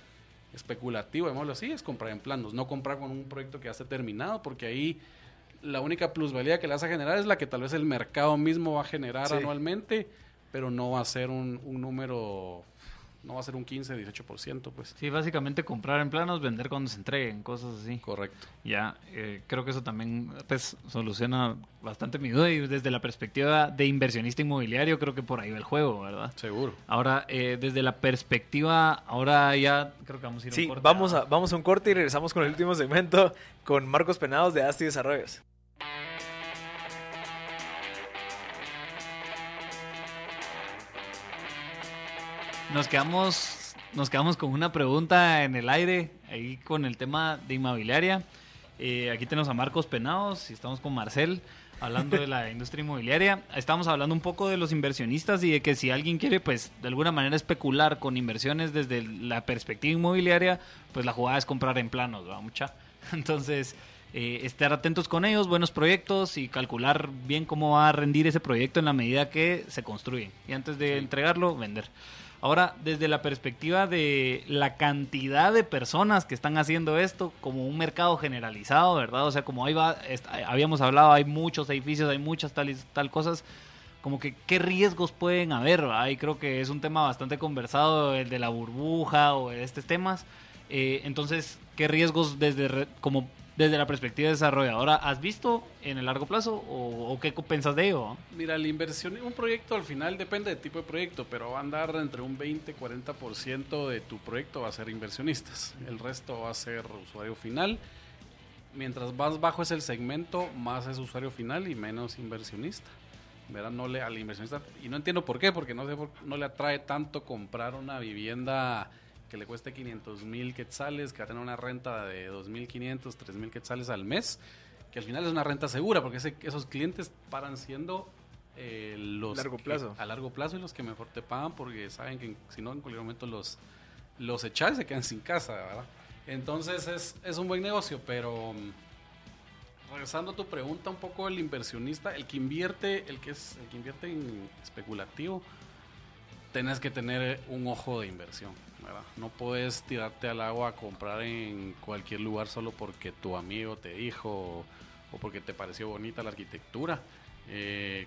especulativo, llamémoslo así, es comprar en planos, no comprar con un proyecto que ya esté terminado, porque ahí la única plusvalía que le vas a generar es la que tal vez el mercado mismo va a generar anualmente, pero no va a ser un, un número no va a ser un 15, 18%, pues. Sí, básicamente comprar en planos, vender cuando se entreguen, cosas así. Correcto. Ya, eh, creo que eso también, pues, soluciona bastante mi duda y desde la perspectiva de inversionista inmobiliario, creo que por ahí va el juego, ¿verdad? Seguro. Ahora, eh, desde la perspectiva, ahora ya creo que vamos a ir a un corte. Vamos a, vamos a un corte y regresamos con el último segmento con Marcos Penados de Asti Desarrollos. Nos quedamos, nos quedamos con una pregunta en el aire, ahí con el tema de inmobiliaria. Eh, aquí tenemos a Marcos Penados y estamos con Marcel hablando de la industria inmobiliaria. Estamos hablando un poco de los inversionistas y de que si alguien quiere, pues, de alguna manera especular con inversiones desde la perspectiva inmobiliaria, pues la jugada es comprar en planos, ¿va? Mucha. Entonces, eh, estar atentos con ellos, buenos proyectos y calcular bien cómo va a rendir ese proyecto en la medida que se construye. Y antes de entregarlo, vender. Ahora, desde la perspectiva de la cantidad de personas que están haciendo esto como un mercado generalizado, ¿verdad? O sea, como ahí va, habíamos hablado, hay muchos edificios, hay muchas tal, tal cosas. como que qué riesgos pueden haber, ahí creo que es un tema bastante conversado, el de la burbuja o estos temas. Eh, entonces, ¿qué riesgos desde, como desde la perspectiva desarrolladora has visto en el largo plazo o, qué pensas de ello? Mira, la inversión en un proyecto al final depende del tipo de proyecto, pero va a andar entre un 20-40% de tu proyecto va a ser inversionistas, el resto va a ser usuario final. Mientras más bajo es el segmento, más es usuario final y menos inversionista. ¿verdad? No le, al inversionista, y no entiendo por qué, porque no, sé no le atrae tanto comprar una vivienda que le cueste 500 mil quetzales, que va a tener una renta de 2.500, 3.000 quetzales al mes, que al final es una renta segura, porque esos clientes paran siendo eh, los largo plazo. a largo plazo y los que mejor te pagan, porque saben que si no, en cualquier momento los, los echas y se quedan sin casa, ¿verdad? Entonces es, es un buen negocio, pero mm, regresando a tu pregunta, un poco el inversionista, el que invierte, el que es, el que invierte en especulativo, tenés que tener un ojo de inversión. No puedes tirarte al agua a comprar en cualquier lugar solo porque tu amigo te dijo o, porque te pareció bonita la arquitectura. Eh,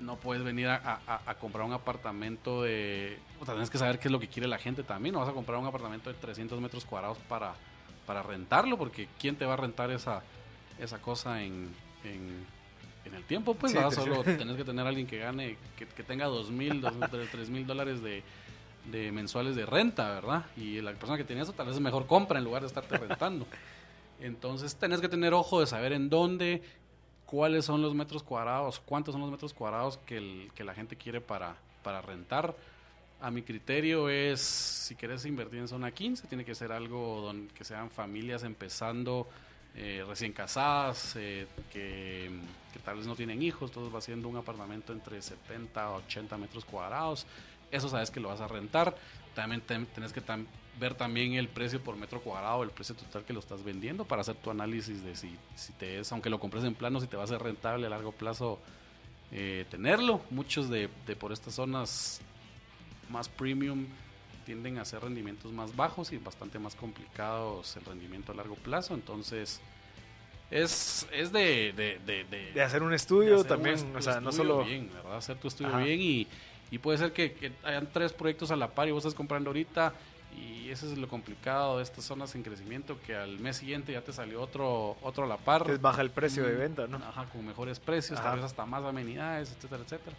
no puedes venir a, comprar un apartamento de... O sea, tienes que saber qué es lo que quiere la gente también. No vas a comprar un apartamento de 300 metros cuadrados para, para rentarlo, porque ¿quién te va a rentar esa, esa cosa en, en, el tiempo? Pues solo tenés que tener a alguien que gane, que, que tenga 2 mil, 3 mil dólares de, de mensuales de renta, ¿verdad? Y la persona que tiene eso tal vez es mejor compra en lugar de estarte rentando. Entonces tenés que tener ojo de saber en dónde, cuáles son los metros cuadrados, cuántos son los metros cuadrados que, el, que la gente quiere para, para rentar. A mi criterio es, si quieres invertir en zona 15, tiene que ser algo donde, que sean familias empezando, eh, recién casadas, eh, que, que, tal vez no tienen hijos, todo va siendo un apartamento entre 70 a 80 metros cuadrados eso sabes que lo vas a rentar. También tenés que ver también el precio por metro cuadrado, el precio total que lo estás vendiendo para hacer tu análisis de si, si te es, aunque lo compres en plano, si te va a ser rentable a largo plazo eh, tenerlo. Muchos de, por estas zonas más premium tienden a hacer rendimientos más bajos y bastante más complicados el rendimiento a largo plazo. Entonces, es, es de, de, hacer un estudio también, o sea, no solo... Bien, ¿verdad? Hacer tu estudio bien y y puede ser que, hayan tres proyectos a la par y vos estás comprando ahorita y eso es lo complicado de estas zonas en crecimiento que al mes siguiente ya te salió otro otro a la par. Que baja el precio de venta, ¿no? Ajá, con mejores precios, tal vez hasta más amenidades, etcétera, etcétera.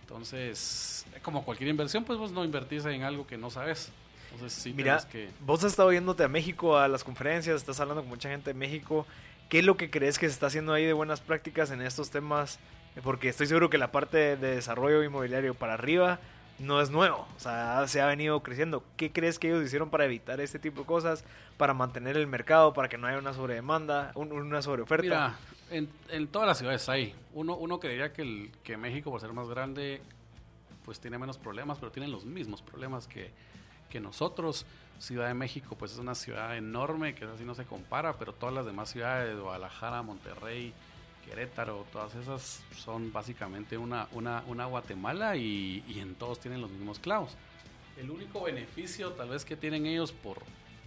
Entonces, como cualquier inversión, pues vos no invertís en algo que no sabes. Entonces, sí Mira, que... vos has estado yéndote a México a las conferencias, estás hablando con mucha gente de México. ¿Qué es lo que crees que se está haciendo ahí de buenas prácticas en estos temas porque estoy seguro que la parte de desarrollo inmobiliario para arriba no es nuevo, o sea, se ha venido creciendo. ¿Qué crees que ellos hicieron para evitar este tipo de cosas, para mantener el mercado, para que no haya una sobredemanda, una sobreoferta? Mira, en, en, todas las ciudades hay. Uno, uno creería que, el, que México, por ser más grande, pues tiene menos problemas, pero tienen los mismos problemas que, que nosotros. Ciudad de México, pues es una ciudad enorme, que así no se compara, pero todas las demás ciudades, Guadalajara, Monterrey, Querétaro, todas esas son básicamente una, una, una Guatemala y, en todos tienen los mismos clavos. El único beneficio tal vez que tienen ellos por,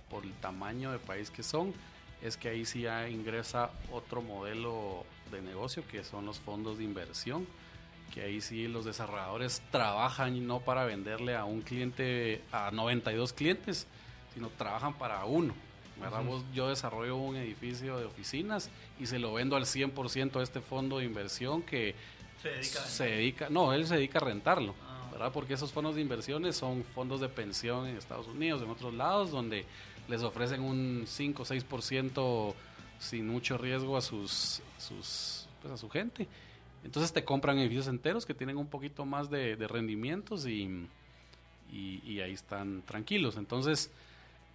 por el tamaño de país que son es que ahí sí ya ingresa otro modelo de negocio que son los fondos de inversión, que ahí sí los desarrolladores trabajan no para venderle a un cliente, a 92 clientes, sino trabajan para uno yo desarrollo un edificio de oficinas y se lo vendo al 100% a este fondo de inversión que se dedica, no, él se dedica a rentarlo, ah. ¿verdad? Porque esos fondos de inversiones son fondos de pensión en Estados Unidos, en otros lados, donde les ofrecen un 5 o 6% sin mucho riesgo a sus, sus pues a su gente. Entonces te compran edificios enteros que tienen un poquito más de, rendimientos y, y, ahí están tranquilos. Entonces,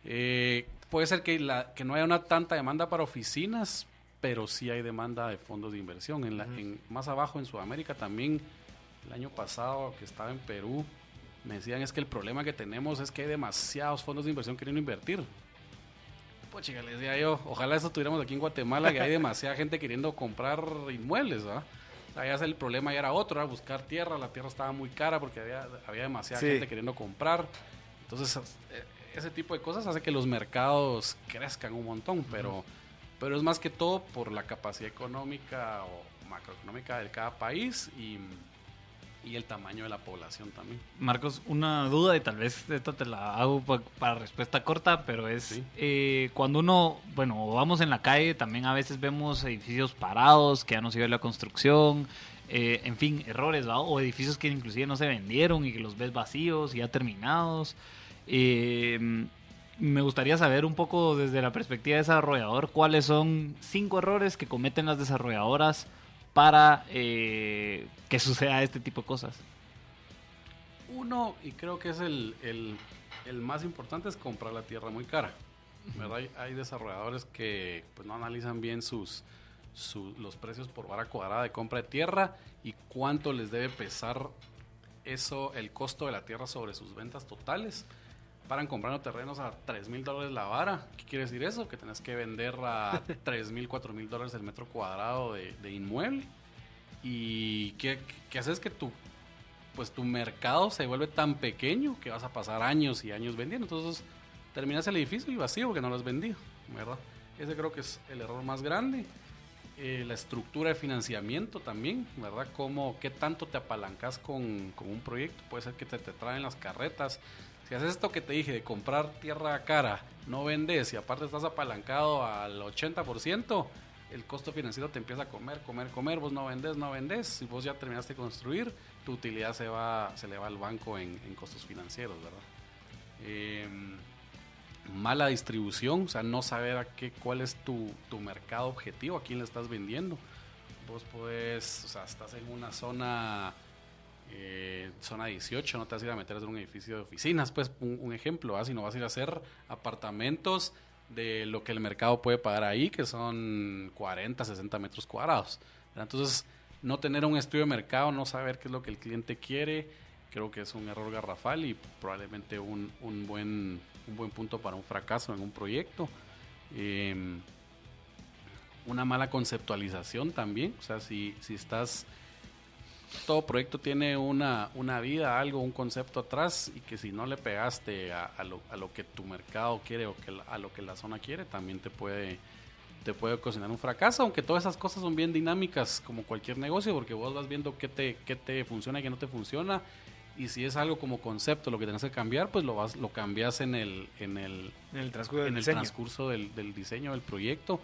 eh, puede ser que, la, que no haya una tanta demanda para oficinas, pero sí hay demanda de fondos de inversión. En, la, en más abajo en Sudamérica también, el año pasado que estaba en Perú, me decían es que el problema que tenemos es que hay demasiados fondos de inversión queriendo invertir. Pues chica, les decía yo, ojalá eso tuviéramos aquí en Guatemala, que hay demasiada gente queriendo comprar inmuebles, ¿verdad? Allá el problema ya era otro, era buscar tierra, la tierra estaba muy cara porque había, había demasiada gente queriendo comprar. Entonces, eh, ese tipo de cosas hace que los mercados crezcan un montón, pero, pero es más que todo por la capacidad económica o macroeconómica de cada país y, y el tamaño de la población también. Marcos, una duda y tal vez esta te la hago pa- para respuesta corta, pero es Sí. eh, cuando uno, bueno, vamos en la calle, también a veces vemos edificios parados que ya no sirve la construcción, eh, en fin, errores, ¿va? o edificios que inclusive no se vendieron y que los ves vacíos y ya terminados. Eh, me gustaría saber un poco desde la perspectiva de desarrollador cuáles son cinco errores que cometen las desarrolladoras para eh, que suceda este tipo de cosas. Uno, y creo que es el, el- el más importante, es comprar la tierra muy cara. ¿verdad? Hay, hay desarrolladores que pues, no analizan bien sus, su- los precios por vara cuadrada de compra de tierra y cuánto les debe pesar eso, el costo de la tierra sobre sus ventas totales. Paran comprando terrenos a 3 mil dólares la vara. ¿Qué quiere decir eso? Que tenés que vender a 3 mil, 4 mil dólares el metro cuadrado de, de inmueble. ¿Y qué, qué haces? Que tu, pues tu mercado se vuelve tan pequeño que vas a pasar años y años vendiendo. Entonces terminas el edificio y vacío porque no lo has vendido, ¿verdad? Ese creo que es el error más grande. Eh, la estructura de financiamiento también, ¿verdad? Cómo, qué tanto te apalancas con, con un proyecto. Puede ser que te, te traen las carretas. Si haces esto que te dije de comprar tierra cara, no vendes y aparte estás apalancado al 80%, el costo financiero te empieza a comer, comer, comer. Vos no vendes, no vendes. Si vos ya terminaste de construir, tu utilidad se, va, se le va al banco en, en costos financieros, ¿verdad? Em, mala distribución, o sea, no saber a qué, cuál es tu, tu mercado objetivo, a quién le estás vendiendo. Vos podés, o sea, estás en una zona, eh, zona 18, no te vas a ir a meter en un edificio de oficinas, pues un, ejemplo, ¿ah? sino vas a ir a hacer apartamentos de lo que el mercado puede pagar ahí, que son 40, 60 metros cuadrados. Entonces, no tener un estudio de mercado, no saber qué es lo que el cliente quiere, creo que es un error garrafal y probablemente un, un buen, un buen punto para un fracaso en un proyecto. Eh, una mala conceptualización también, o sea, si, si estás... Todo proyecto tiene una, una vida, algo, un concepto atrás y que si no le pegaste a, a lo, a lo que tu mercado quiere o que a lo que la zona quiere, también te puede, te puede ocasionar un fracaso, aunque todas esas cosas son bien dinámicas como cualquier negocio, porque vos vas viendo qué te, qué te funciona y qué no te funciona, y si es algo como concepto lo que tienes que cambiar, pues lo vas, lo cambias en el, en el, En el transcurso del en el diseño. transcurso del, del diseño del proyecto.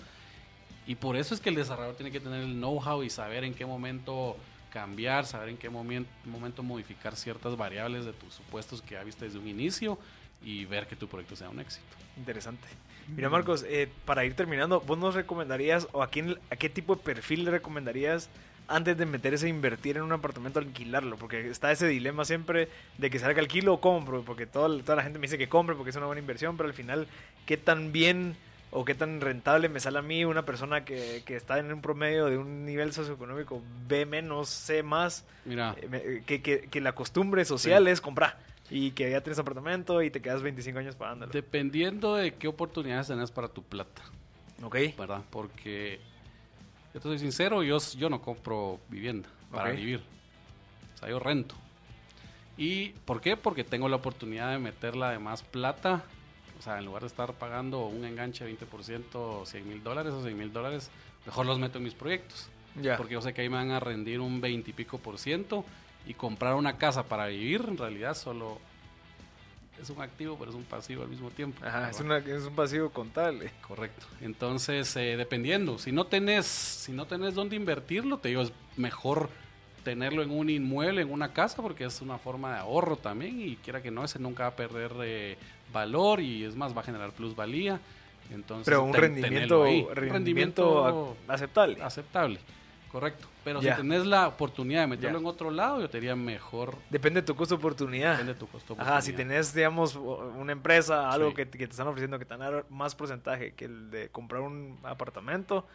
Y por eso es que el desarrollador tiene que tener el know-how y saber en qué momento cambiar, saber en qué momen- momento modificar ciertas variables de tus supuestos que ya viste desde un inicio y ver que tu proyecto sea un éxito. Interesante. Mira, Marcos, eh, para ir terminando, ¿vos nos recomendarías o a, quién, a qué tipo de perfil le recomendarías antes de meterse a invertir en un apartamento, alquilarlo? Porque está ese dilema siempre de que salga alquilo o compro, porque toda, toda la gente me dice que compre porque es una buena inversión, pero al final, ¿qué tan bien o qué tan rentable me sale a mí una persona que, que está en un promedio de un nivel socioeconómico B menos, C más, Mira, eh, me- que, que, que la costumbre social es comprar? Y que ya tienes apartamento y te quedas 25 años pagándolo. dependiendo de qué oportunidades tenés para tu plata, ¿Ok? ¿verdad? Porque, yo te soy sincero, yo, yo no compro vivienda para vivir. O sea, yo rento. ¿Y por qué? Porque tengo la oportunidad de meterla de más plata. O sea, en lugar de estar pagando un enganche de 20%, 100 mil dólares o 100 mil dólares, mejor los meto en mis proyectos. Ya. Porque yo sé que ahí me van a rendir un 20 y pico por ciento. Y comprar una casa para vivir, en realidad, solo es un activo, pero es un pasivo al mismo tiempo. Ajá, es, una, es un pasivo contable. Correcto. Entonces, eh, dependiendo, si no tenés, si no tenés dónde invertirlo, te digo, es mejor tenerlo en un inmueble, en una casa, porque es una forma de ahorro también y quiera que no, ese nunca va a perder eh, valor y es más, va a generar plusvalía. Entonces, Pero un ten- rendimiento, rendimiento, rendimiento ac- aceptable. aceptable. Correcto. Pero si tenés la oportunidad de meterlo en otro lado, yo te diría mejor Depende de tu costo oportunidad. depende de tu costo. Ajá, si oportunidad. tenés, digamos, una empresa, algo Sí. que, que te están ofreciendo que te más porcentaje que el de comprar un apartamento,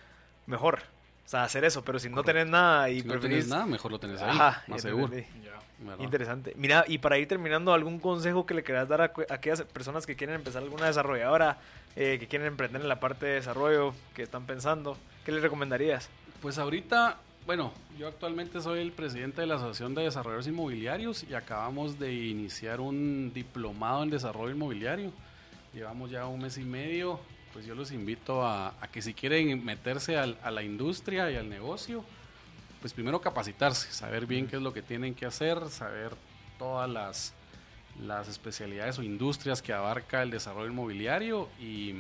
mejor. O sea, hacer eso. Pero si no Correcto. tenés nada y Si no preferís... tenés nada, mejor lo tenés ahí, Ajá, más ya seguro. ¿verdad? Interesante. Mira, y para ir terminando, ¿algún consejo que le quieras dar a, cu- a aquellas personas que quieren empezar alguna desarrolladora, eh, que quieren emprender en la parte de desarrollo, que están pensando? ¿Qué les recomendarías? Pues ahorita, bueno, yo actualmente soy el presidente de la Asociación de Desarrolladores Inmobiliarios y acabamos de iniciar un diplomado en desarrollo inmobiliario. Llevamos ya un mes y medio, pues yo los invito a, a que si quieren meterse al- a la industria y al negocio, pues primero capacitarse, saber bien qué es lo que tienen que hacer, saber todas las, las especialidades o industrias que abarca el desarrollo inmobiliario y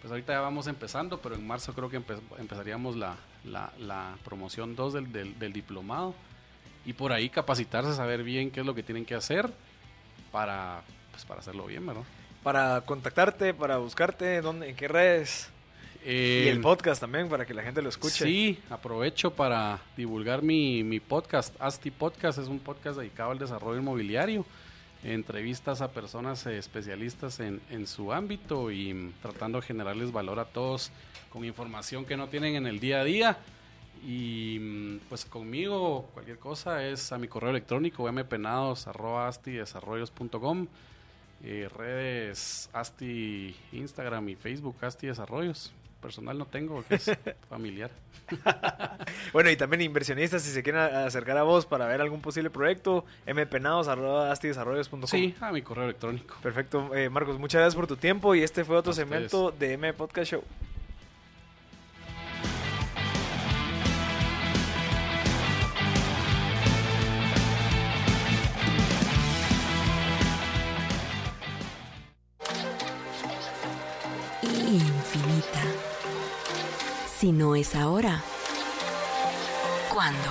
pues ahorita ya vamos empezando, pero en marzo creo que empezaríamos la, la, promoción 2 del, del, del, diplomado y por ahí capacitarse, saber bien qué es lo que tienen que hacer para, pues, para hacerlo bien, ¿verdad? Para contactarte, para buscarte, ¿dónde, ¿en qué redes? y el podcast también para que la gente lo escuche. Sí, aprovecho para divulgar mi, mi podcast. Asti Podcast es un podcast dedicado al desarrollo inmobiliario. Entrevistas a personas especialistas en, en su ámbito y tratando de generarles valor a todos con información que no tienen en el día a día. Y pues conmigo cualquier cosa es a mi correo electrónico mpenados.astidesarrollos.com eh, redes Asti Instagram y Facebook Asti Desarrollos personal no tengo, que es familiar. bueno, y también inversionistas, si se quieren acercar a vos para ver algún posible proyecto, mpenados.astidesarrollos.com. Sí, a mi correo electrónico. Perfecto. Eh, Marcos, muchas gracias por tu tiempo y este fue otro segmento de M Podcast Show. Si no es ahora, ¿cuándo?